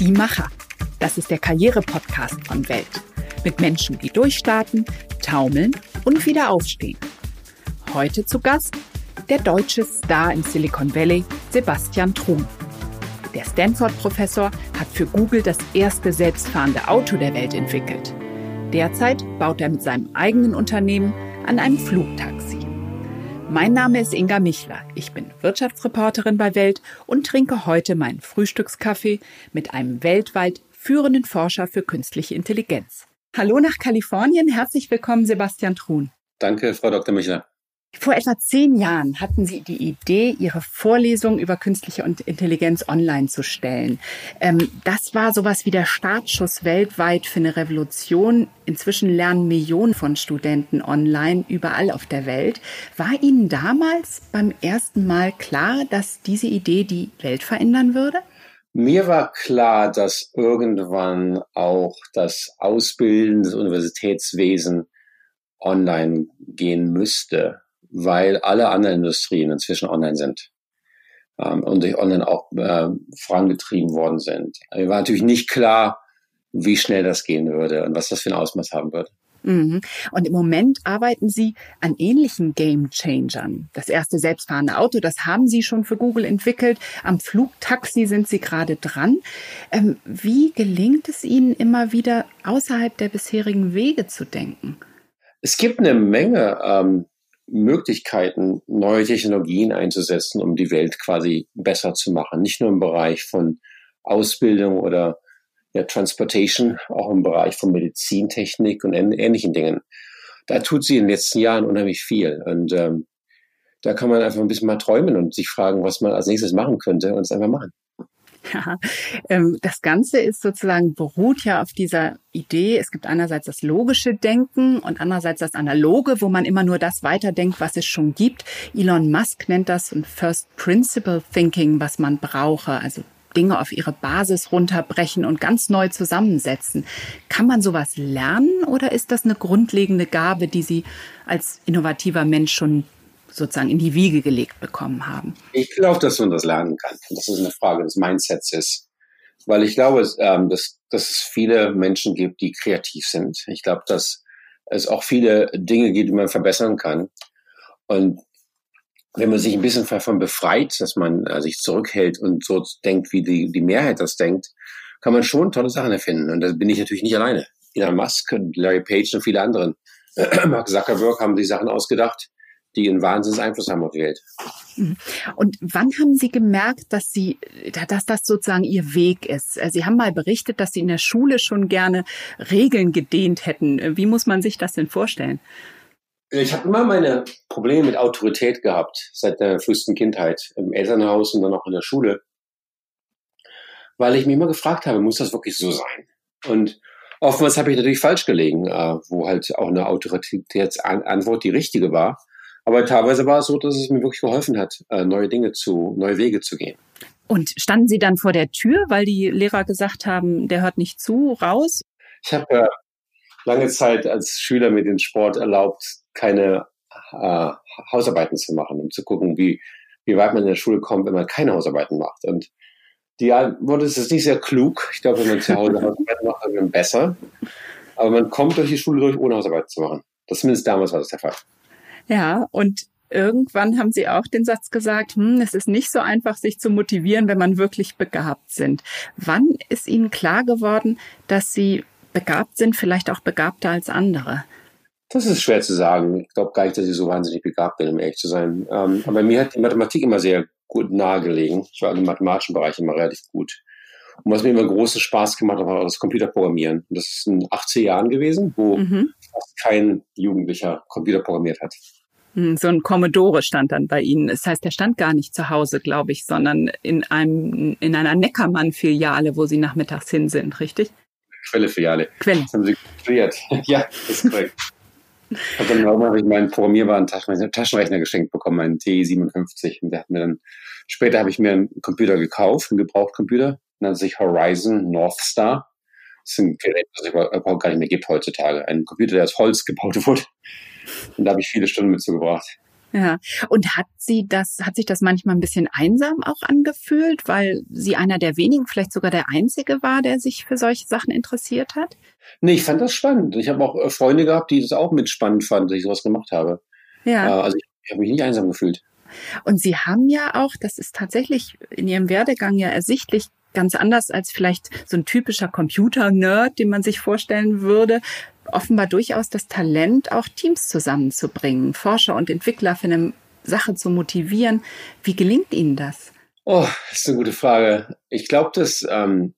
Die Macher. Das ist der Karriere-Podcast von Welt. Mit Menschen, die durchstarten, taumeln und wieder aufstehen. Heute zu Gast der deutsche Star im Silicon Valley, Sebastian Trum. Der Stanford-Professor hat für Google das erste selbstfahrende Auto der Welt entwickelt. Derzeit baut er mit seinem eigenen Unternehmen an einem Flugtaxi. Mein Name ist Inga Michler. Ich bin Wirtschaftsreporterin bei Welt und trinke heute meinen Frühstückskaffee mit einem weltweit führenden Forscher für künstliche Intelligenz. Hallo nach Kalifornien. Herzlich willkommen, Sebastian Truhn. Danke, Frau Dr. Michler. Vor etwa zehn Jahren hatten Sie die Idee, Ihre Vorlesung über künstliche Intelligenz online zu stellen. Ähm, das war sowas wie der Startschuss weltweit für eine Revolution. Inzwischen lernen Millionen von Studenten online überall auf der Welt. War Ihnen damals beim ersten Mal klar, dass diese Idee die Welt verändern würde? Mir war klar, dass irgendwann auch das Ausbilden des Universitätswesen online gehen müsste weil alle anderen Industrien inzwischen online sind ähm, und durch online auch äh, vorangetrieben worden sind. Mir war natürlich nicht klar, wie schnell das gehen würde und was das für ein Ausmaß haben würde. Mhm. Und im Moment arbeiten Sie an ähnlichen Game Changern. Das erste selbstfahrende Auto, das haben Sie schon für Google entwickelt. Am Flugtaxi sind Sie gerade dran. Ähm, wie gelingt es Ihnen immer wieder, außerhalb der bisherigen Wege zu denken? Es gibt eine Menge ähm, Möglichkeiten, neue Technologien einzusetzen, um die Welt quasi besser zu machen. Nicht nur im Bereich von Ausbildung oder ja, Transportation, auch im Bereich von Medizintechnik und ähnlichen Dingen. Da tut sie in den letzten Jahren unheimlich viel. Und ähm, da kann man einfach ein bisschen mal träumen und sich fragen, was man als nächstes machen könnte und es einfach machen. Ja, ähm, das Ganze ist sozusagen beruht ja auf dieser Idee. Es gibt einerseits das logische Denken und andererseits das analoge, wo man immer nur das weiterdenkt, was es schon gibt. Elon Musk nennt das ein First Principle Thinking, was man brauche. Also Dinge auf ihre Basis runterbrechen und ganz neu zusammensetzen. Kann man sowas lernen oder ist das eine grundlegende Gabe, die Sie als innovativer Mensch schon sozusagen in die Wiege gelegt bekommen haben? Ich glaube, dass man das lernen kann. Das ist eine Frage des Mindsets ist. Weil ich glaube, ähm, dass, dass es viele Menschen gibt, die kreativ sind. Ich glaube, dass es auch viele Dinge gibt, die man verbessern kann. Und wenn man sich ein bisschen davon befreit, dass man äh, sich zurückhält und so denkt, wie die, die Mehrheit das denkt, kann man schon tolle Sachen erfinden. Und da bin ich natürlich nicht alleine. Elon Musk Larry Page und viele anderen. Mark Zuckerberg haben die Sachen ausgedacht die einen Wahnsinns Einfluss haben auf die Welt. Mhm. Und wann haben Sie gemerkt, dass Sie, dass das sozusagen Ihr Weg ist? Sie haben mal berichtet, dass Sie in der Schule schon gerne Regeln gedehnt hätten. Wie muss man sich das denn vorstellen? Ich habe immer meine Probleme mit Autorität gehabt, seit der frühesten Kindheit, im Elternhaus und dann auch in der Schule. Weil ich mich immer gefragt habe, muss das wirklich so sein? Und oftmals habe ich natürlich falsch gelegen, äh, wo halt auch eine Autoritätsantwort die richtige war. Aber teilweise war es so, dass es mir wirklich geholfen hat, äh, neue Dinge zu, neue Wege zu gehen. Und standen Sie dann vor der Tür, weil die Lehrer gesagt haben, der hört nicht zu, raus? Ich habe äh, lange Zeit als Schüler mir den Sport erlaubt, keine äh, Hausarbeiten zu machen, um zu gucken, wie, wie weit man in der Schule kommt, wenn man keine Hausarbeiten macht. Und die Antwort ist, ist nicht sehr klug. Ich glaube, wenn man zu Hause Hausarbeiten macht, dann wird man besser. Aber man kommt durch die Schule durch, ohne Hausarbeiten zu machen. Das zumindest damals war das der Fall. Ja, und irgendwann haben Sie auch den Satz gesagt, hm, es ist nicht so einfach, sich zu motivieren, wenn man wirklich begabt sind. Wann ist Ihnen klar geworden, dass Sie begabt sind, vielleicht auch begabter als andere? Das ist schwer zu sagen. Ich glaube gar nicht, dass ich so wahnsinnig begabt bin, um ehrlich zu sein. Ähm, aber mir hat die Mathematik immer sehr gut nahegelegen. Ich war im mathematischen Bereich immer relativ gut. Und was mir immer großen Spaß gemacht hat, war das Computerprogrammieren. Und das ist in 80 Jahren gewesen, wo mhm. fast kein Jugendlicher Computer programmiert hat. Hm, so ein Commodore stand dann bei Ihnen. Das heißt, der stand gar nicht zu Hause, glaube ich, sondern in einem, in einer Neckermann-Filiale, wo Sie nachmittags hin sind, richtig? Quelle-Filiale. Quelle. Das haben Sie studiert. ja, das ist korrekt. Und dann habe ich meinen programmierbaren Taschenrechner geschenkt bekommen, einen T57. Und der hat mir dann, später habe ich mir einen Computer gekauft, einen Gebrauchtcomputer, nannte sich Horizon North Star. Das ist ein Gerät, das es überhaupt gar nicht mehr gibt heutzutage. Ein Computer, der aus Holz gebaut wurde. Und da habe ich viele Stunden mit zugebracht. Ja. Und hat sie das, hat sich das manchmal ein bisschen einsam auch angefühlt, weil sie einer der wenigen, vielleicht sogar der einzige war, der sich für solche Sachen interessiert hat? Nee, ich fand das spannend. Ich habe auch äh, Freunde gehabt, die das auch mit spannend fanden, dass ich sowas gemacht habe. Ja. Äh, also ich, ich habe mich nicht einsam gefühlt. Und Sie haben ja auch, das ist tatsächlich in Ihrem Werdegang ja ersichtlich, ganz anders als vielleicht so ein typischer Computer-Nerd, den man sich vorstellen würde, offenbar durchaus das Talent, auch Teams zusammenzubringen, Forscher und Entwickler für eine Sache zu motivieren. Wie gelingt Ihnen das? Oh, das ist eine gute Frage. Ich glaube, dass ähm,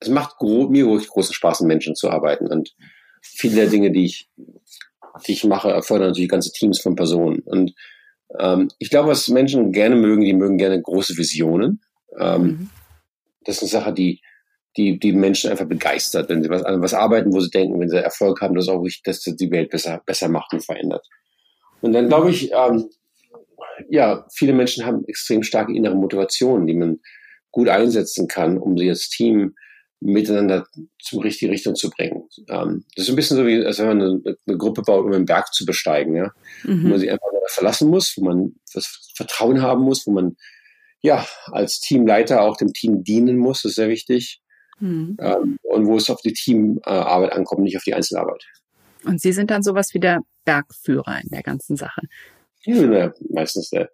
es macht mir wirklich großen Spaß, mit Menschen zu arbeiten. Und viele der Dinge, die ich, die ich mache, erfordern natürlich ganze Teams von Personen. Und ähm, ich glaube, was Menschen gerne mögen, die mögen gerne große Visionen. Ähm, mhm. Das ist eine Sache, die, die, die Menschen einfach begeistert, wenn sie was, an was arbeiten, wo sie denken, wenn sie Erfolg haben, dass auch wirklich, dass das die Welt besser, besser macht und verändert. Und dann glaube ich, ähm, ja, viele Menschen haben extrem starke innere Motivationen, die man gut einsetzen kann, um sie als Team miteinander zum richtigen Richtung zu bringen. Ähm, das ist ein bisschen so wie, als wenn man eine, eine Gruppe baut, um einen Berg zu besteigen, ja. Mhm. Wo man sich einfach verlassen muss, wo man das Vertrauen haben muss, wo man ja als Teamleiter auch dem Team dienen muss, das ist sehr wichtig. Mhm. Ähm, und wo es auf die Teamarbeit ankommt, nicht auf die Einzelarbeit. Und Sie sind dann sowas wie der Bergführer in der ganzen Sache. Ja meistens der,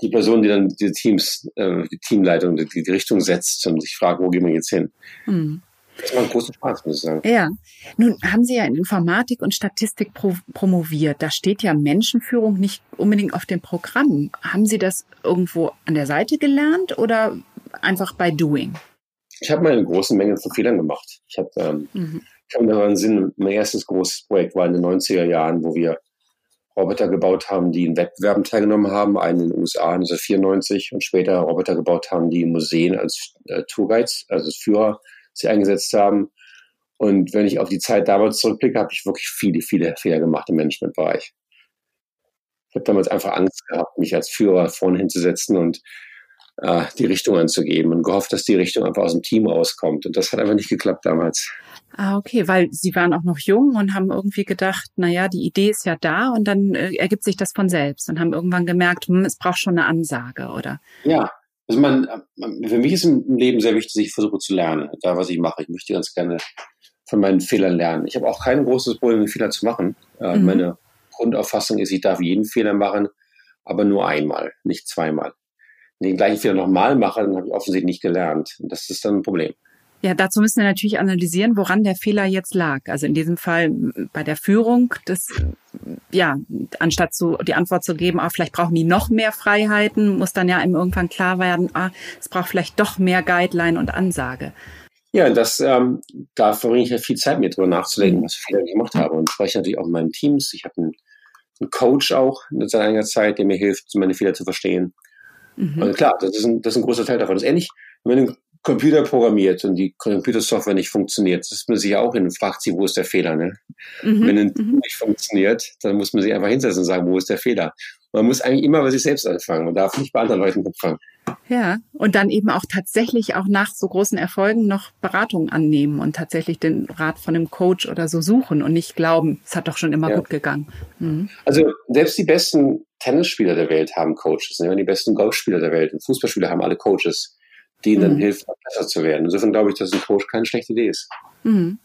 die Person, die dann die Teams, äh, die Teamleitung, die, die Richtung setzt und sich fragt, wo gehen wir jetzt hin? Mhm. Das macht großen Spaß, muss ich sagen. Ja. Nun haben Sie ja in Informatik und Statistik pro promoviert. Da steht ja Menschenführung nicht unbedingt auf dem Programm. Haben Sie das irgendwo an der Seite gelernt oder einfach bei Doing? Ich habe mal eine große Menge von Fehlern gemacht. Ich habe ähm, mhm. ich einen Sinn, mein erstes großes Projekt war in den 90er Jahren, wo wir Roboter gebaut haben, die in Wettbewerben teilgenommen haben, einen in den USA 1994 und später Roboter gebaut haben, die in Museen als äh, Tourguides, also als Führer, sie eingesetzt haben. Und wenn ich auf die Zeit damals zurückblicke, habe ich wirklich viele, viele Fehler gemacht im Managementbereich. Ich habe damals einfach Angst gehabt, mich als Führer vorne hinzusetzen und äh, die Richtung anzugeben und gehofft, dass die Richtung einfach aus dem Team rauskommt. Und das hat einfach nicht geklappt damals. Ah, okay, weil Sie waren auch noch jung und haben irgendwie gedacht, na ja, die Idee ist ja da und dann äh, ergibt sich das von selbst und haben irgendwann gemerkt, hm, es braucht schon eine Ansage, oder? Ja, also man, für mich ist im Leben sehr wichtig, dass ich versuche zu lernen, da was ich mache. Ich möchte ganz gerne von meinen Fehlern lernen. Ich habe auch kein großes Problem, Fehler zu machen. Äh, mhm. Meine Grundauffassung ist, ich darf jeden Fehler machen, aber nur einmal, nicht zweimal. Den gleichen Fehler nochmal mache, dann habe ich offensichtlich nicht gelernt. Und das ist dann ein Problem. Ja, dazu müssen wir natürlich analysieren, woran der Fehler jetzt lag. Also in diesem Fall bei der Führung, das, ja, anstatt zu, die Antwort zu geben, ah, vielleicht brauchen die noch mehr Freiheiten, muss dann ja einem irgendwann klar werden, ah, es braucht vielleicht doch mehr Guideline und Ansage. Ja, das, ähm, da verbringe ich ja viel Zeit mir drüber nachzudenken, was Fehler ich gemacht habe. Und spreche natürlich auch in meinen Teams. Ich habe einen, einen Coach auch seit einiger Zeit, der mir hilft, meine Fehler zu verstehen. Mhm. Also klar, das ist, ein, das ist ein großer Teil davon. Das ist ähnlich, wenn du Computer programmiert und die Computersoftware nicht funktioniert, das ist man sich ja auch hin und fragt sich, wo ist der Fehler. Ne? Mhm. Wenn ein mhm. nicht funktioniert, dann muss man sich einfach hinsetzen und sagen, wo ist der Fehler. Man muss eigentlich immer bei sich selbst anfangen und darf nicht bei anderen Leuten anfangen. Ja, und dann eben auch tatsächlich auch nach so großen Erfolgen noch Beratung annehmen und tatsächlich den Rat von einem Coach oder so suchen und nicht glauben, es hat doch schon immer ja. gut gegangen. Mhm. Also selbst die besten Tennisspieler der Welt haben Coaches, ne? die besten Golfspieler der Welt und Fußballspieler haben alle Coaches denen dann mhm. hilft, besser zu werden. Insofern glaube ich, dass ein Coach keine schlechte Idee ist. Mhm.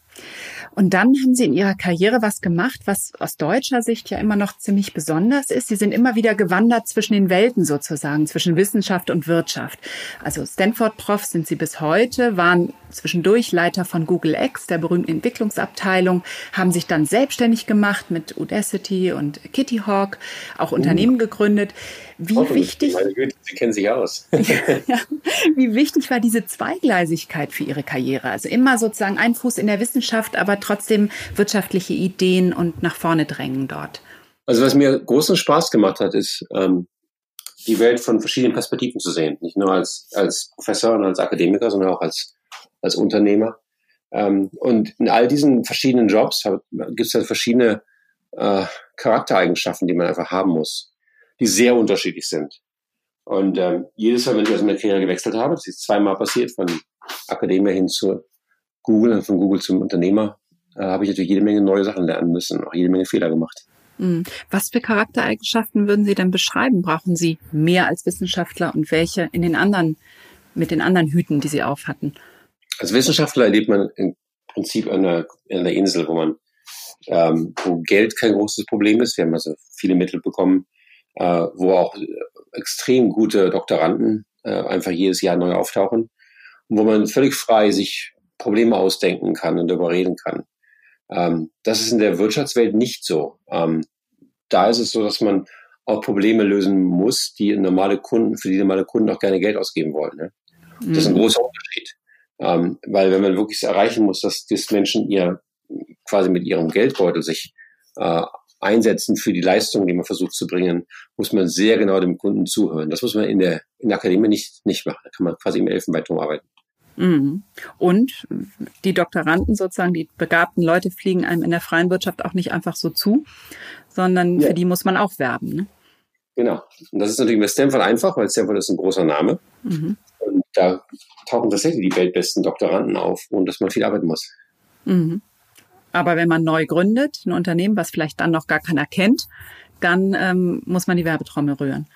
Und dann haben Sie in Ihrer Karriere was gemacht, was aus deutscher Sicht ja immer noch ziemlich besonders ist. Sie sind immer wieder gewandert zwischen den Welten sozusagen, zwischen Wissenschaft und Wirtschaft. Also Stanford-Prof sind Sie bis heute, waren zwischendurch Leiter von Google X, der berühmten Entwicklungsabteilung, haben sich dann selbstständig gemacht mit Udacity und Kitty Hawk, auch Unternehmen uh. gegründet. Wie wichtig? Meine Güte, Sie kennen sich aus. ja, wie wichtig war diese Zweigleisigkeit für Ihre Karriere? Also immer sozusagen ein Fuß in der Wissenschaft, aber trotzdem wirtschaftliche Ideen und nach vorne drängen dort. Also was mir großen Spaß gemacht hat, ist ähm, die Welt von verschiedenen Perspektiven zu sehen. Nicht nur als, als Professor und als Akademiker, sondern auch als, als Unternehmer. Ähm, und in all diesen verschiedenen Jobs gibt es halt verschiedene äh, Charaktereigenschaften, die man einfach haben muss die sehr unterschiedlich sind. Und ähm, jedes Mal, wenn ich aus meiner Karriere gewechselt habe, das ist zweimal passiert, von Akademie hin zu Google und von Google zum Unternehmer, äh, habe ich natürlich jede Menge neue Sachen lernen müssen, auch jede Menge Fehler gemacht. Hm. Was für Charaktereigenschaften würden Sie denn beschreiben? Brauchen Sie mehr als Wissenschaftler und welche in den anderen, mit den anderen Hüten, die Sie aufhatten? Als Wissenschaftler erlebt man im Prinzip an einer, an Insel, wo man, ähm, wo Geld kein großes Problem ist. Wir haben also viele Mittel bekommen, äh, wo auch extrem gute Doktoranden äh, einfach jedes Jahr neu auftauchen und wo man völlig frei sich Probleme ausdenken kann und darüber reden kann. Ähm, das ist in der Wirtschaftswelt nicht so. Ähm, da ist es so, dass man auch Probleme lösen muss, die normale Kunden, für die normale Kunden auch gerne Geld ausgeben wollen. Ne? Das ist ein mhm. großer Unterschied. Ähm, weil wenn man wirklich erreichen muss, dass die Menschen ihr quasi mit ihrem Geldbeutel sich äh, einsetzen für die Leistung, die man versucht zu bringen, muss man sehr genau dem Kunden zuhören. Das muss man in der, in der Akademie nicht, nicht machen. Da kann man quasi im Elfenbeinturm arbeiten. Mhm. Und die Doktoranden sozusagen, die begabten Leute fliegen einem in der freien Wirtschaft auch nicht einfach so zu, sondern ja. für die muss man auch werben. Ne? Genau. Und das ist natürlich bei Stanford einfach, weil Stanford ist ein großer Name. Mhm. Und da tauchen tatsächlich die weltbesten Doktoranden auf, ohne dass man viel arbeiten muss. Mhm. Aber wenn man neu gründet, ein Unternehmen, was vielleicht dann noch gar keiner kennt, dann ähm, muss man die Werbetrommel rühren.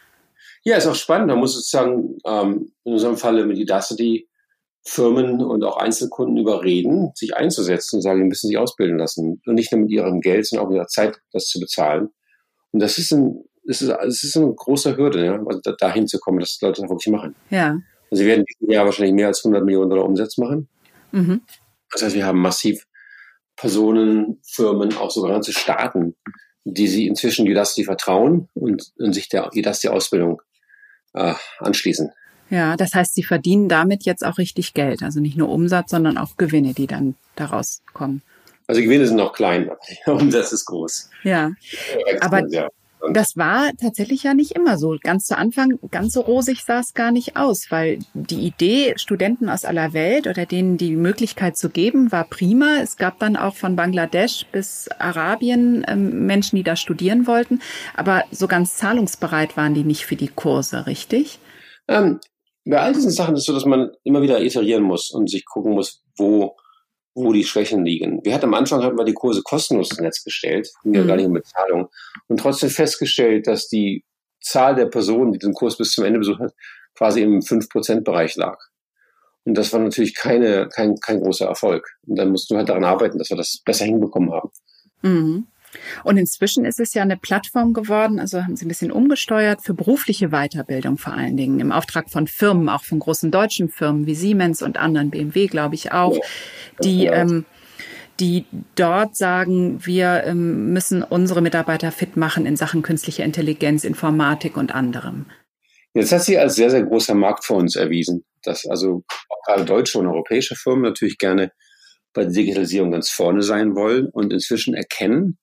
Ja, ist auch spannend. Da muss sozusagen ähm, in unserem Falle mit Udacity Firmen und auch Einzelkunden überreden, sich einzusetzen und sagen, die müssen sich ausbilden lassen. Und nicht nur mit ihrem Geld, sondern auch mit der Zeit, das zu bezahlen. Und das ist ein, das ist, das ist eine große Hürde, ja, also dahin zu kommen, dass Leute das wirklich machen. Ja. Und sie werden dieses Jahr wahrscheinlich mehr als 100 Millionen Dollar Umsatz machen. Mhm. Das heißt, wir haben massiv Personen, Firmen, auch sogar ganze Staaten, die sie inzwischen Udacity vertrauen und, und sich der Udacity-Ausbildung äh, anschließen. Ja, das heißt, Sie verdienen damit jetzt auch richtig Geld. Also nicht nur Umsatz, sondern auch Gewinne, die dann daraus kommen. Also Gewinne sind noch klein, aber Umsatz ist groß. Ja, aber das war tatsächlich ja nicht immer so. Ganz zu Anfang, ganz so rosig sah es gar nicht aus, weil die Idee, Studenten aus aller Welt oder denen die Möglichkeit zu geben, war prima. Es gab dann auch von Bangladesch bis Arabien ähm, Menschen, die da studieren wollten, aber so ganz zahlungsbereit waren die nicht für die Kurse, richtig? Ähm, bei all diesen Sachen ist es so, dass man immer wieder iterieren muss und sich gucken muss, wo, wo die Schwächen liegen. Wir hatten am Anfang hatten wir die Kurse kostenlos ins Netz gestellt, ging ja mhm. gar nicht um Bezahlung, und trotzdem festgestellt, dass die Zahl der Personen, die den Kurs bis zum Ende besucht hat, quasi im 5%-Bereich lag. Und das war natürlich keine, kein, kein großer Erfolg. Und dann musst du halt daran arbeiten, dass wir das besser hinbekommen haben. Mhm. Und inzwischen ist es ja eine Plattform geworden, also haben Sie ein bisschen umgesteuert für berufliche Weiterbildung vor allen Dingen im Auftrag von Firmen, auch von großen deutschen Firmen wie Siemens und anderen, BMW glaube ich auch, die ähm, die dort sagen, wir ähm, müssen unsere Mitarbeiter fit machen in Sachen künstliche Intelligenz, Informatik und anderem. Jetzt hat sie als sehr, sehr großer Markt für uns erwiesen, dass also gerade deutsche und europäische Firmen natürlich gerne bei der Digitalisierung ganz vorne sein wollen und inzwischen erkennen,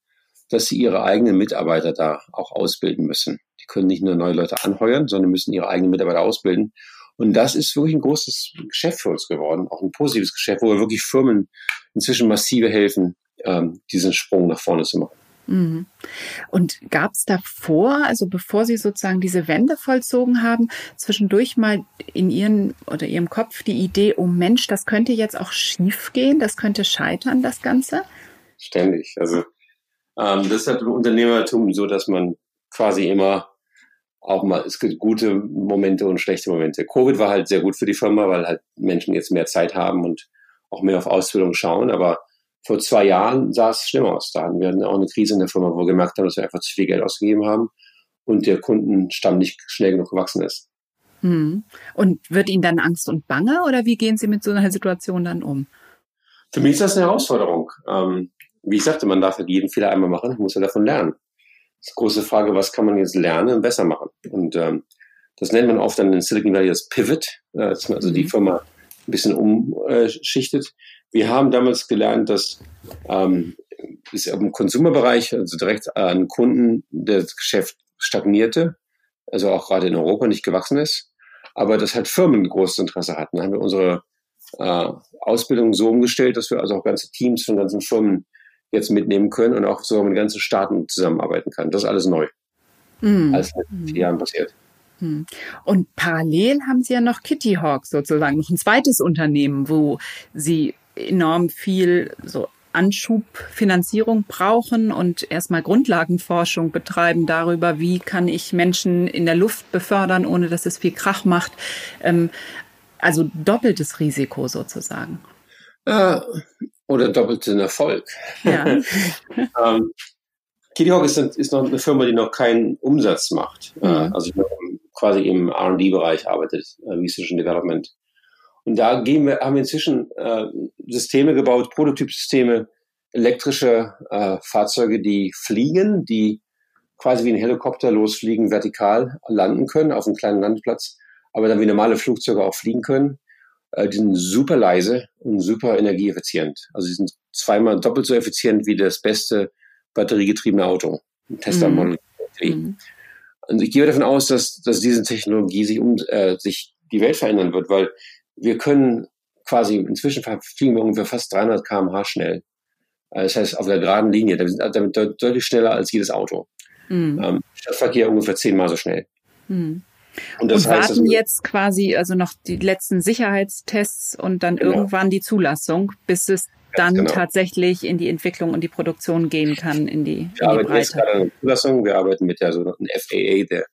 dass sie ihre eigenen Mitarbeiter da auch ausbilden müssen. Die können nicht nur neue Leute anheuern, sondern müssen ihre eigenen Mitarbeiter ausbilden. Und das ist wirklich ein großes Geschäft für uns geworden, auch ein positives Geschäft, wo wir wirklich Firmen inzwischen massive helfen, ähm, diesen Sprung nach vorne zu machen. Mhm. Und gab es davor, also bevor Sie sozusagen diese Wende vollzogen haben, zwischendurch mal in Ihren oder Ihrem Kopf die Idee, oh Mensch, das könnte jetzt auch schief gehen, das könnte scheitern, das Ganze? Ständig. Also ähm, das ist halt im Unternehmertum so, dass man quasi immer auch mal, es gibt gute Momente und schlechte Momente. Covid war halt sehr gut für die Firma, weil halt Menschen jetzt mehr Zeit haben und auch mehr auf Ausbildung schauen. Aber vor zwei Jahren sah es schlimm aus. Da hatten wir auch eine Krise in der Firma, wo wir gemerkt haben, dass wir einfach zu viel Geld ausgegeben haben und der Kundenstamm nicht schnell genug gewachsen ist. Hm. Und wird Ihnen dann Angst und Bange oder wie gehen Sie mit so einer Situation dann um? Für mich ist das eine Herausforderung. Ähm, wie ich sagte, man darf halt jeden Fehler einmal machen, muss ja davon lernen. Das ist die große Frage, was kann man jetzt lernen und besser machen? Und ähm, das nennt man oft dann in Silicon Valley das Pivot, äh, dass man also die mhm. Firma ein bisschen umschichtet. Wir haben damals gelernt, dass ähm, ist im Konsumerbereich, also direkt an Kunden, das Geschäft stagnierte, also auch gerade in Europa nicht gewachsen ist, aber dass halt Firmen großes Interesse hatten. Da haben wir unsere äh, Ausbildung so umgestellt, dass wir also auch ganze Teams von ganzen Firmen jetzt mitnehmen können und auch sogar mit ganzen Staaten zusammenarbeiten kann. Das ist alles neu. Mhm. Alles in vier Jahren passiert. Hm. Und parallel haben Sie ja noch Kitty Hawk sozusagen, noch ein zweites Unternehmen, wo Sie enorm viel so Anschubfinanzierung brauchen und erstmal Grundlagenforschung betreiben darüber, wie kann ich Menschen in der Luft befördern, ohne dass es viel Krach macht. Ähm, also doppeltes Risiko sozusagen. Äh, oder doppelten Erfolg. Ja. ähm, Kitty Hawk ist, ist, noch eine Firma, die noch keinen Umsatz macht. Äh, mhm. also quasi im R&D-Bereich arbeitet, äh, Research and Development. Und da gehen wir, haben wir inzwischen äh, Systeme gebaut, Prototypsysteme, elektrische äh, Fahrzeuge, die fliegen, die quasi wie ein Helikopter losfliegen, vertikal landen können auf einem kleinen Landeplatz, aber dann wie normale Flugzeuge auch fliegen können. Äh, die sind super leise und super energieeffizient. Also sie sind zweimal doppelt so effizient wie das beste batteriegetriebene Auto. Tesla mhm. Model 3. Mhm. Und ich gehe davon aus, dass, dass diese Technologie sich um äh, sich die Welt verändern wird, weil wir können quasi, inzwischen fliegen wir ungefähr fast 300 km/h schnell. Äh, das heißt, auf der geraden Linie, damit deutlich schneller als jedes Auto. Mhm. Ähm, Stadtverkehr ungefähr zehnmal so schnell. Mhm. Und, das und heißt, warten jetzt quasi also noch die letzten Sicherheitstests und dann genau. irgendwann die Zulassung, bis es dann genau. tatsächlich in die Entwicklung und die Produktion gehen kann, in die, wir in die Breite. Jetzt gerade an der Zulassung. Wir arbeiten mit der sogenannten FAA, der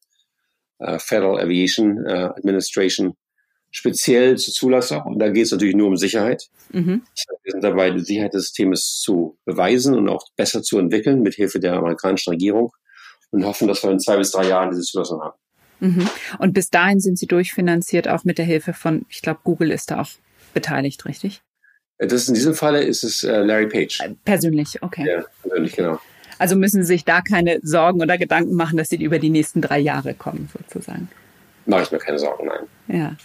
uh, Federal Aviation uh, Administration, speziell zur Zulassung. Und da geht es natürlich nur um Sicherheit. Mhm. Wir sind dabei, die Sicherheit des Systems zu beweisen und auch besser zu entwickeln, mit Hilfe der amerikanischen Regierung. Und hoffen, dass wir in zwei bis drei Jahren diese Zulassung haben. Mhm. Und bis dahin sind Sie durchfinanziert, auch mit der Hilfe von, ich glaube, Google ist da auch beteiligt, richtig? Das in diesem Falle ist es äh, Larry Page. Äh, persönlich, okay. Ja, persönlich, genau. Also müssen Sie sich da keine Sorgen oder Gedanken machen, dass Sie über die nächsten drei Jahre kommen, sozusagen. Mache ich mir keine Sorgen, nein. Ja.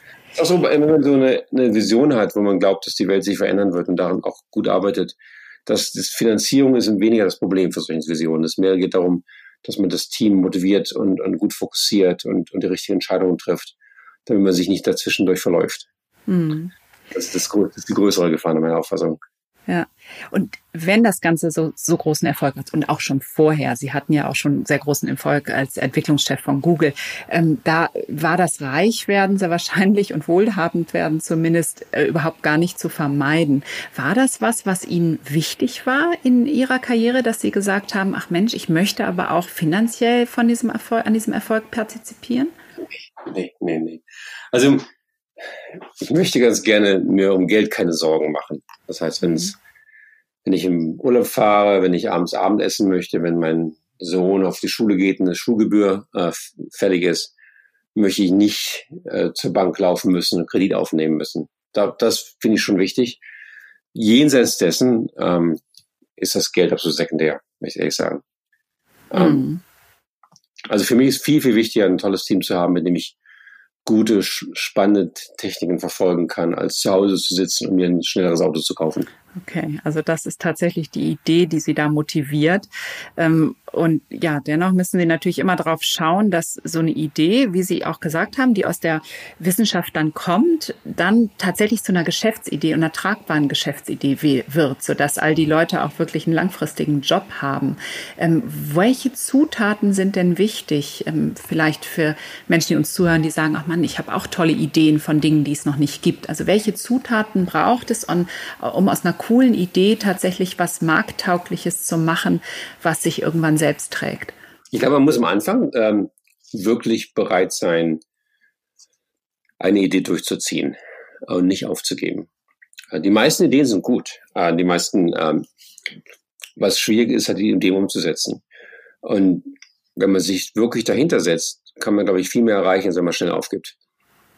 Auch so, wenn man so eine, eine Vision hat, wo man glaubt, dass die Welt sich verändern wird und daran auch gut arbeitet, dass das Finanzierung ist weniger das Problem für solche Visionen. Es mehr geht darum, dass man das Team motiviert und, und gut fokussiert und, und die richtigen Entscheidungen trifft, damit man sich nicht dazwischendurch verläuft. Mhm. Das ist, das, das ist die größere Gefahr in meiner Auffassung. Ja. Und wenn das Ganze so, so großen Erfolg hat und auch schon vorher, Sie hatten ja auch schon sehr großen Erfolg als Entwicklungschef von Google, ähm, da war das Reichwerden sehr wahrscheinlich und wohlhabend werden zumindest äh, überhaupt gar nicht zu vermeiden. War das was, was Ihnen wichtig war in Ihrer Karriere, dass Sie gesagt haben, ach Mensch, ich möchte aber auch finanziell von diesem Erfolg, an diesem Erfolg partizipieren? Nee, nee, nee. Also ich möchte ganz gerne mir um Geld keine Sorgen machen. Das heißt, wenn es, wenn ich im Urlaub fahre, wenn ich abends Abendessen möchte, wenn mein Sohn auf die Schule geht und eine Schulgebühr äh, fällig ist, möchte ich nicht äh, zur Bank laufen müssen und Kredit aufnehmen müssen. Da, das finde ich schon wichtig. Jenseits dessen ähm, ist das Geld absolut sekundär, möchte ich ehrlich sagen. Ähm, mhm. Also für mich ist viel, viel wichtiger, ein tolles Team zu haben, mit dem ich gute, spannende Techniken verfolgen kann, als zu Hause zu sitzen und mir ein schnelleres Auto zu kaufen. Okay, also das ist tatsächlich die Idee, die Sie da motiviert. Ähm, und ja, dennoch müssen Sie natürlich immer darauf schauen, dass so eine Idee, wie Sie auch gesagt haben, die aus der Wissenschaft dann kommt, dann tatsächlich zu einer Geschäftsidee und einer tragbaren Geschäftsidee wird, sodass all die Leute auch wirklich einen langfristigen Job haben. Ähm, welche Zutaten sind denn wichtig, ähm, vielleicht für Menschen, die uns zuhören, die sagen, ach Mann, ich habe auch tolle Ideen von Dingen, die es noch nicht gibt. Also welche Zutaten braucht es, um aus einer coolen Idee tatsächlich was Markttaugliches zu machen, was sich irgendwann selbst trägt? Ich glaube, man muss am Anfang ähm, wirklich bereit sein, eine Idee durchzuziehen und nicht aufzugeben. Äh, die meisten Ideen sind gut. Äh, die meisten, ähm, was schwierig ist, hat die Idee umzusetzen. Und wenn man sich wirklich dahinter setzt, kann man, glaube ich, viel mehr erreichen, als wenn man schnell aufgibt.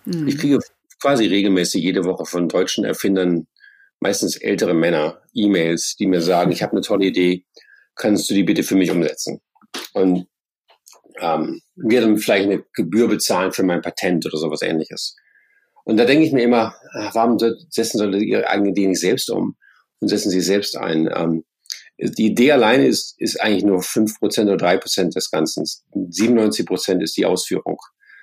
Mhm. Ich kriege quasi regelmäßig jede Woche von deutschen Erfindern meistens ältere Männer E-Mails, die mir sagen, ich habe eine tolle Idee, kannst du die bitte für mich umsetzen? Und ähm, wir dann vielleicht eine Gebühr bezahlen für mein Patent oder sowas ähnliches. Und da denke ich mir immer, ach, warum setzen Sie Ihre eigene Idee nicht selbst um und setzen Sie selbst ein? Ähm, die Idee alleine ist, ist eigentlich nur fünf Prozent oder drei Prozent des Ganzen. 97% ist die Ausführung,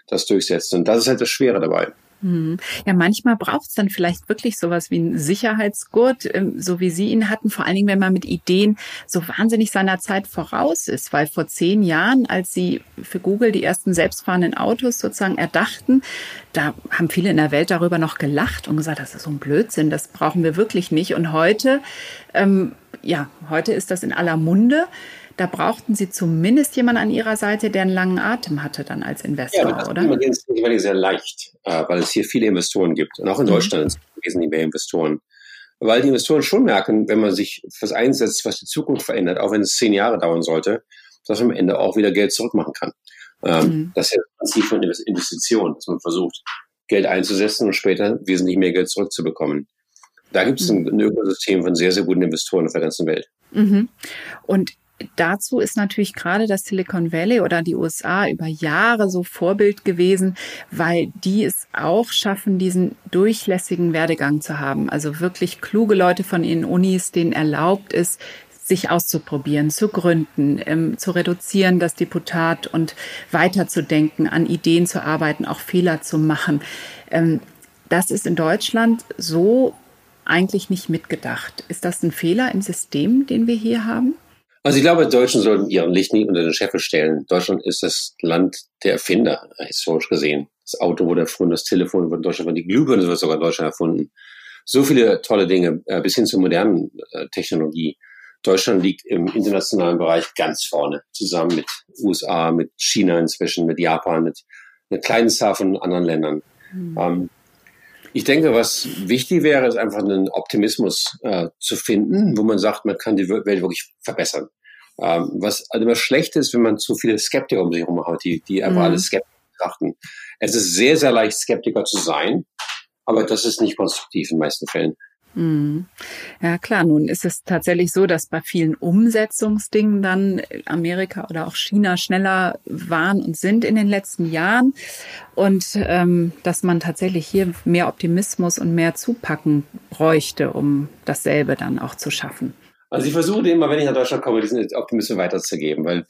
das Durchsetzen. Und das ist halt das Schwere dabei. Hm. Ja, manchmal braucht es dann vielleicht wirklich sowas wie einen Sicherheitsgurt, ähm, so wie Sie ihn hatten, vor allen Dingen, wenn man mit Ideen so wahnsinnig seiner Zeit voraus ist. Weil vor zehn Jahren, als Sie für Google die ersten selbstfahrenden Autos sozusagen erdachten, da haben viele in der Welt darüber noch gelacht und gesagt, das ist so ein Blödsinn, das brauchen wir wirklich nicht. Und heute, ähm, ja, heute ist das in aller Munde da brauchten Sie zumindest jemanden an Ihrer Seite, der einen langen Atem hatte dann als Investor, ja, das oder? Das ist sehr leicht, äh, weil es hier viele Investoren gibt. Und auch in mhm. Deutschland sind wesentlich mehr Investoren. Weil die Investoren schon merken, wenn man sich was einsetzt, was die Zukunft verändert, auch wenn es zehn Jahre dauern sollte, dass man am Ende auch wieder Geld zurückmachen kann. Ähm, mhm. Das ist ja das Prinzip von Investition, dass man versucht, Geld einzusetzen und später wesentlich mehr Geld zurückzubekommen. Da gibt es mhm. ein, ein Ökosystem von sehr, sehr guten Investoren auf der ganzen Welt. Mhm. Und dazu ist natürlich gerade das Silicon Valley oder die USA über Jahre so Vorbild gewesen, weil die es auch schaffen, diesen durchlässigen Werdegang zu haben. Also wirklich kluge Leute von ihren Unis, denen erlaubt ist, sich auszuprobieren, zu gründen, ähm, zu reduzieren, das Deputat und weiterzudenken, an Ideen zu arbeiten, auch Fehler zu machen. Ähm, das ist in Deutschland so eigentlich nicht mitgedacht. Ist das ein Fehler im System, den wir hier haben? Also ich glaube, Deutschen sollten ihren Licht nie unter den Scheffel stellen. Deutschland ist das Land der Erfinder, historisch gesehen. Das Auto wurde erfunden, das Telefon wurde in Deutschland, die Glühbirne wird sogar in Deutschland erfunden. So viele tolle Dinge, äh, bis hin zur modernen äh, Technologie. Deutschland liegt im internationalen Bereich ganz vorne, zusammen mit USA, mit China inzwischen, mit Japan, mit einer kleinen Zahl von anderen Ländern. Mhm. Ähm, ich denke, was wichtig wäre, ist einfach einen Optimismus äh, zu finden, wo man sagt, man kann die Welt wirklich verbessern. Ähm, was also immer schlecht ist, wenn man zu viele Skeptiker um sich herum hat, die, die einfach mhm. alles skeptisch betrachten. Es ist sehr, sehr leicht, Skeptiker zu sein, aber das ist nicht konstruktiv in den meisten Fällen. Mhm. Ja klar, nun ist es tatsächlich so, dass bei vielen Umsetzungsdingen dann Amerika oder auch China schneller waren und sind in den letzten Jahren und ähm, dass man tatsächlich hier mehr Optimismus und mehr Zupacken bräuchte, um dasselbe dann auch zu schaffen. Also ich versuche immer, wenn ich nach Deutschland komme, diesen Optimismus weiterzugeben, weil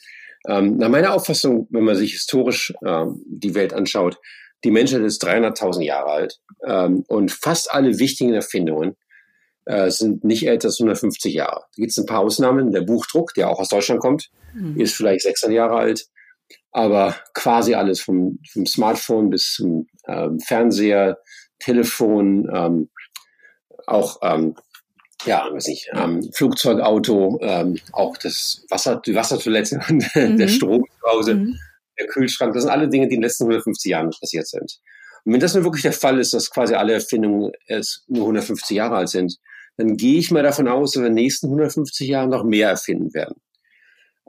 ähm, nach meiner Auffassung, wenn man sich historisch ähm, die Welt anschaut, die Menschheit ist 300.000 Jahre alt ähm, und fast alle wichtigen Erfindungen äh, sind nicht älter als 150 Jahre. Da gibt es ein paar Ausnahmen. Der Buchdruck, der auch aus Deutschland kommt, mhm. ist vielleicht 600 Jahre alt. Aber quasi alles vom, vom Smartphone bis zum ähm, Fernseher, Telefon, ähm, auch ähm, ja, weiß nicht, ähm, Flugzeugauto, ähm, auch das Wasser, die Wassertoilette, mhm. der Strom zu Hause, mhm. der Kühlschrank, das sind alle Dinge, die in den letzten 150 Jahren passiert sind. Und wenn das nur wirklich der Fall ist, dass quasi alle Erfindungen erst nur 150 Jahre alt sind, dann gehe ich mal davon aus, dass wir in den nächsten 150 Jahren noch mehr erfinden werden.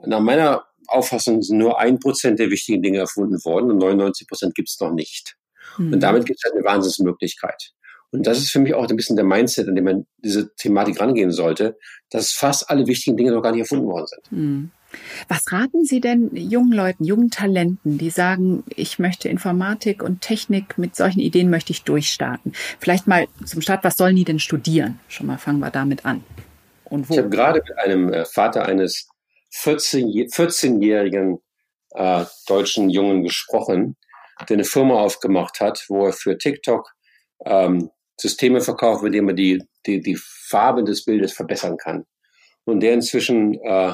Nach meiner Auffassung sind nur ein Prozent der wichtigen Dinge erfunden worden und 99 Prozent gibt es noch nicht. Mhm. Und damit gibt es halt eine Wahnsinnsmöglichkeit. Und das ist für mich auch ein bisschen der Mindset, an dem man diese Thematik rangehen sollte, dass fast alle wichtigen Dinge noch gar nicht erfunden worden sind. Mhm. Was raten Sie denn jungen Leuten, jungen Talenten, die sagen, ich möchte Informatik und Technik, mit solchen Ideen möchte ich durchstarten? Vielleicht mal zum Start, was sollen die denn studieren? Schon mal fangen wir damit an. Und wo? Ich habe gerade mit einem äh, Vater eines 14-jährigen äh, deutschen Jungen gesprochen, der eine Firma aufgemacht hat, wo er für TikTok ähm, Systeme verkauft, mit denen man die, die, die Farbe des Bildes verbessern kann. Und der inzwischen äh,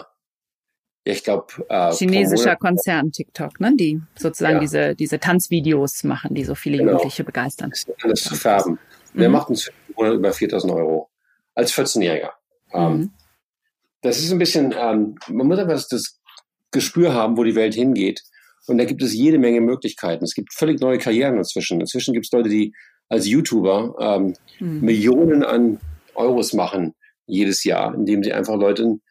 ich glaube. Äh, Chinesischer Konzern TikTok, ne? Die sozusagen ja. diese, diese Tanzvideos machen, die so viele genau. Jugendliche begeistern. Das alles zu färben. Mhm. Der macht uns über 4000 Euro. Als 14-Jähriger. Ähm, mhm. das ist ein bisschen, ähm, man muss einfach das Gespür haben, wo die Welt hingeht. Und da gibt es jede Menge Möglichkeiten. Es gibt völlig neue Karrieren inzwischen. Inzwischen gibt es Leute, die als YouTuber ähm, mhm. Millionen an Euros machen jedes Jahr, indem sie einfach Leuten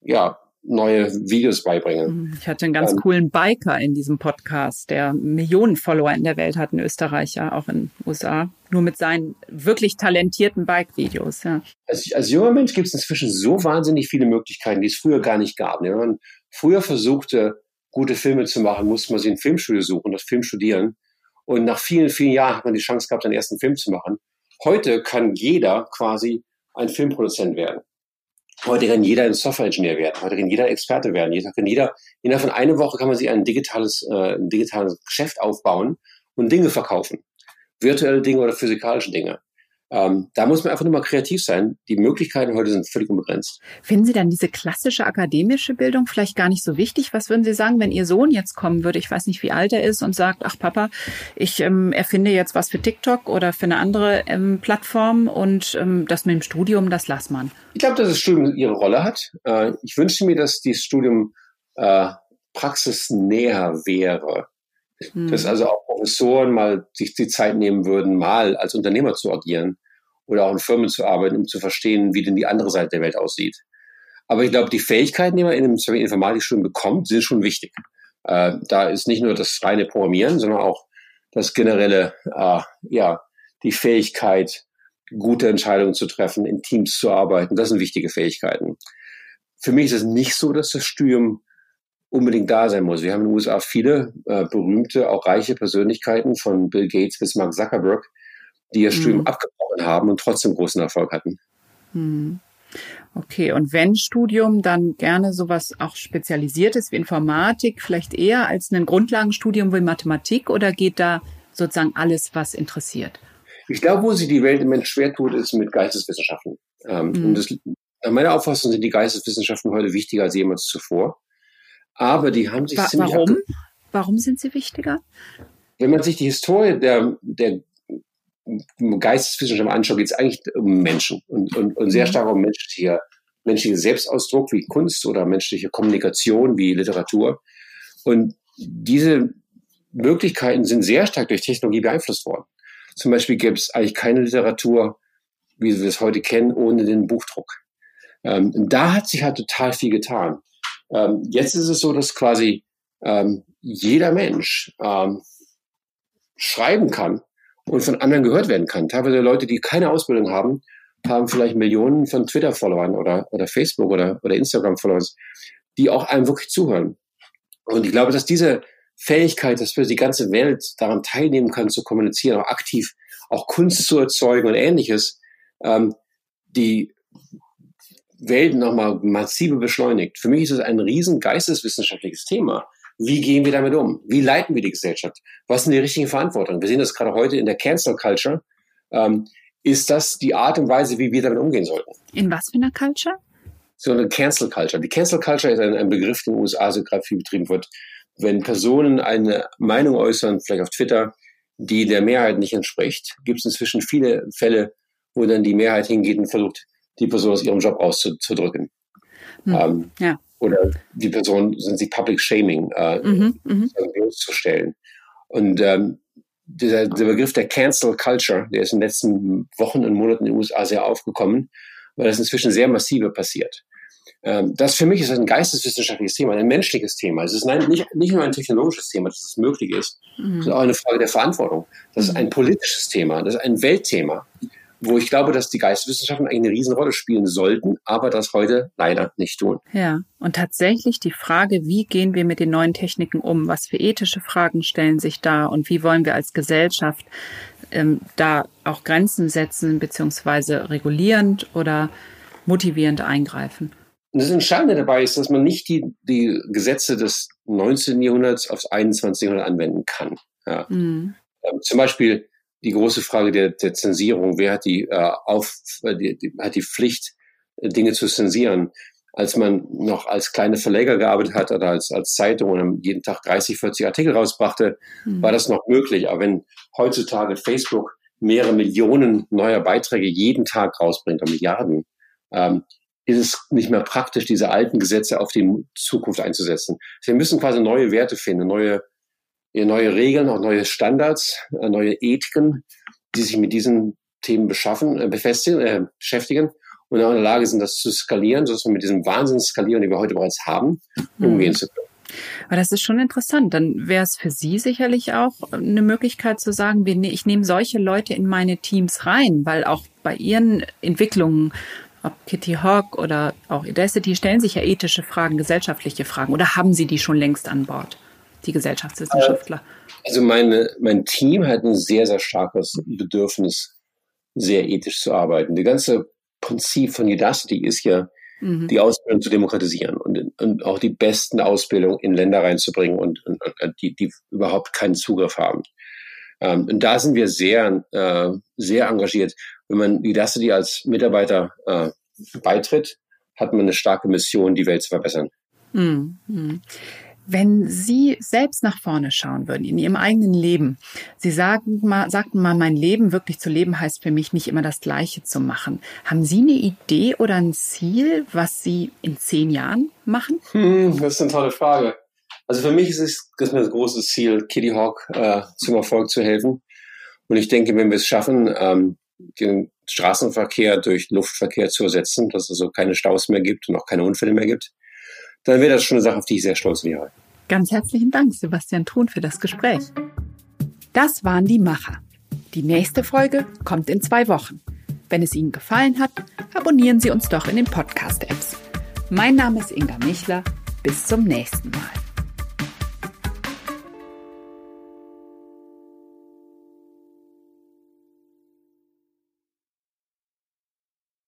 ja, neue Videos beibringen. Mhm. Ich hatte einen ganz ähm, coolen Biker in diesem Podcast, der Millionen Follower in der Welt hat, ein Österreicher, auch in den USA, nur mit seinen wirklich talentierten Bike-Videos. Ja. Als, als junger Mensch gibt es inzwischen so wahnsinnig viele Möglichkeiten, die es früher gar nicht gab. Wenn man früher versuchte, gute Filme zu machen, musste man sich ein Filmstudio suchen, das Film studieren. Und nach vielen, vielen Jahren hat man die Chance gehabt, seinen ersten Film zu machen. Heute kann jeder quasi ein Filmproduzent werden. Heute kann jeder ein Software-Ingenieur werden, heute kann jeder Experte werden, heute kann jeder, innerhalb von einer Woche kann man sich ein digitales, äh, ein digitales Geschäft aufbauen und Dinge verkaufen. virtuelle Dinge oder physikalische Dinge. Ähm, da muss man einfach nur mal kreativ sein. Die Möglichkeiten heute sind völlig unbegrenzt. Finden Sie dann diese klassische akademische Bildung vielleicht gar nicht so wichtig? Was würden Sie sagen, wenn Ihr Sohn jetzt kommen würde? Ich weiß nicht, wie alt er ist und sagt, ach Papa, ich ähm, erfinde jetzt was für TikTok oder für eine andere ähm, Plattform und ähm, das mit dem Studium, das lass man. Ich glaube, dass das Studium ihre Rolle hat. Äh, ich wünsche mir, dass dieses Studium äh, praxisnäher wäre. Hm. Dass also auch Professoren mal sich die Zeit nehmen würden, mal als Unternehmer zu agieren oder auch in Firmen zu arbeiten, um zu verstehen, wie denn die andere Seite der Welt aussieht. Aber ich glaube, die Fähigkeiten, die man in einem Informatikstudium bekommt, sind schon wichtig. Äh, da ist nicht nur das reine Programmieren, sondern auch das generelle, äh, ja, die Fähigkeit, gute Entscheidungen zu treffen, in Teams zu arbeiten. Das sind wichtige Fähigkeiten. Für mich ist es nicht so, dass das Studium unbedingt da sein muss. Wir haben in den USA viele äh, berühmte, auch reiche Persönlichkeiten von Bill Gates bis Mark Zuckerberg, die ihr mhm. Studium abgebrochen haben und trotzdem großen Erfolg hatten. Mhm. Okay, und wenn Studium, dann gerne sowas auch Spezialisiertes wie Informatik, vielleicht eher als ein Grundlagenstudium wie Mathematik oder geht da sozusagen alles, was interessiert? Ich glaube, wo sich die Welt im Moment schwer tut, ist mit Geisteswissenschaften. Ähm, mhm. Und das, nach meiner Auffassung sind die Geisteswissenschaften heute wichtiger als jemals zuvor. Aber die haben sich Wa ziemlich. Warum? Warum sind sie wichtiger? Wenn man sich die Historie der, der Geisteswissenschaften anschaut, geht es eigentlich um Menschen und, und, und sehr mhm. stark um menschliche, menschliche Selbstausdruck wie Kunst oder menschliche Kommunikation wie Literatur. Und diese Möglichkeiten sind sehr stark durch Technologie beeinflusst worden. Zum Beispiel gäbe es eigentlich keine Literatur, wie wir es heute kennen, ohne den Buchdruck. Ähm, da hat sich halt total viel getan. Ähm, jetzt ist es so, dass quasi ähm, jeder Mensch ähm, schreiben kann und von anderen gehört werden kann. Teilweise Leute, die keine Ausbildung haben, haben vielleicht Millionen von Twitter-Followern oder, oder Facebook oder, oder Instagram-Followers, die auch einem wirklich zuhören. Und ich glaube, dass diese Fähigkeit, dass wir die ganze Welt daran teilnehmen kann, zu kommunizieren, auch aktiv auch Kunst zu erzeugen und ähnliches, ähm, die Welt nochmal massive beschleunigt. Für mich ist es ein riesen geisteswissenschaftliches Thema. Wie gehen wir damit um? Wie leiten wir die Gesellschaft? Was sind die richtigen Verantwortungen? Wir sehen das gerade heute in der Cancel Culture. Ähm, ist das die Art und Weise, wie wir damit umgehen sollten? In was für einer Culture? So eine Cancel Culture. Die Cancel Culture ist ein, ein Begriff, der in den USA so gerade viel betrieben wird. Wenn Personen eine Meinung äußern, vielleicht auf Twitter, die der Mehrheit nicht entspricht, gibt es inzwischen viele Fälle, wo dann die Mehrheit hingeht und versucht, die Person aus ihrem Job auszudrücken. Hm. Ähm, ja. Oder die Person sind sie Public Shaming äh, mhm, mhm. bloßzustellen. Und ähm, dieser, der Begriff der Cancel Culture, der ist in den letzten Wochen und Monaten in den USA sehr aufgekommen, weil das inzwischen sehr massive passiert. Ähm, das für mich ist ein geisteswissenschaftliches Thema, ein menschliches Thema. Es ist ein, nicht, nicht nur ein technologisches Thema, dass es möglich ist, mhm. sondern auch eine Frage der Verantwortung. Das ist mhm. ein politisches Thema, das ist ein Weltthema wo ich glaube, dass die Geisteswissenschaften eine Riesenrolle spielen sollten, aber das heute leider nicht tun. Ja, und tatsächlich die Frage, wie gehen wir mit den neuen Techniken um? Was für ethische Fragen stellen sich da und wie wollen wir als Gesellschaft ähm, da auch Grenzen setzen, beziehungsweise regulierend oder motivierend eingreifen? Und das Entscheidende dabei ist, dass man nicht die, die Gesetze des 19. Jahrhunderts aufs 21. Jahrhundert anwenden kann. Ja. Mhm. Ähm, zum Beispiel die große Frage der, der Zensierung. Wer hat die, äh, auf, äh, die, die, hat die Pflicht, äh, Dinge zu zensieren? Als man noch als kleine Verleger gearbeitet hat oder als, als Zeitung und jeden Tag 30, 40 Artikel rausbrachte, mhm. war das noch möglich. Aber wenn heutzutage Facebook mehrere Millionen neuer Beiträge jeden Tag rausbringt, oder Milliarden, ähm, ist es nicht mehr praktisch, diese alten Gesetze auf die Zukunft einzusetzen. Wir müssen quasi neue Werte finden, neue neue Regeln, auch neue Standards, äh, neue Ethiken, die sich mit diesen Themen beschaffen, äh, befestigen, äh, beschäftigen und auch in der Lage sind, das zu skalieren, sodass wir mit diesem Wahnsinnsskalieren, die wir heute bereits haben, mhm. umgehen zu können. Aber das ist schon interessant. Dann wäre es für Sie sicherlich auch eine Möglichkeit zu sagen, ne-, ich nehme solche Leute in meine Teams rein, weil auch bei Ihren Entwicklungen, ob Kitty Hawk oder auch Edacity, stellen sich ja ethische Fragen, gesellschaftliche Fragen. Oder haben Sie die schon längst an Bord? Die Gesellschaftswissenschaftler? Also meine, mein Team hat ein sehr, sehr starkes Bedürfnis, sehr ethisch zu arbeiten. Die ganze Prinzip von Udacity ist ja, mhm. die Ausbildung zu demokratisieren und, und auch die besten Ausbildungen in Länder reinzubringen und, und, und die, die überhaupt keinen Zugriff haben. Ähm, und da sind wir sehr, äh, sehr engagiert. Wenn man Udacity als Mitarbeiter äh, beitritt, hat man eine starke Mission, die Welt zu verbessern. Mhm. Wenn Sie selbst nach vorne schauen würden, in Ihrem eigenen Leben, Sie sagen mal, sagten mal, mein Leben wirklich zu leben heißt für mich nicht immer das Gleiche zu machen. Haben Sie eine Idee oder ein Ziel, was Sie in zehn Jahren machen? Hm, das ist eine tolle Frage. Also für mich ist es das, ist ein großes Ziel, Kitty Hawk äh, zum Erfolg zu helfen. Und ich denke, wenn wir es schaffen, ähm, den Straßenverkehr durch Luftverkehr zu ersetzen, dass es also keine Staus mehr gibt und auch keine Unfälle mehr gibt, dann wäre das schon eine Sache, auf die ich sehr stolz wäre. Ganz herzlichen Dank, Sebastian Thun, für das Gespräch. Das waren die Macher. Die nächste Folge kommt in zwei Wochen. Wenn es Ihnen gefallen hat, abonnieren Sie uns doch in den Podcast-Apps. Mein Name ist Inga Michler. Bis zum nächsten Mal.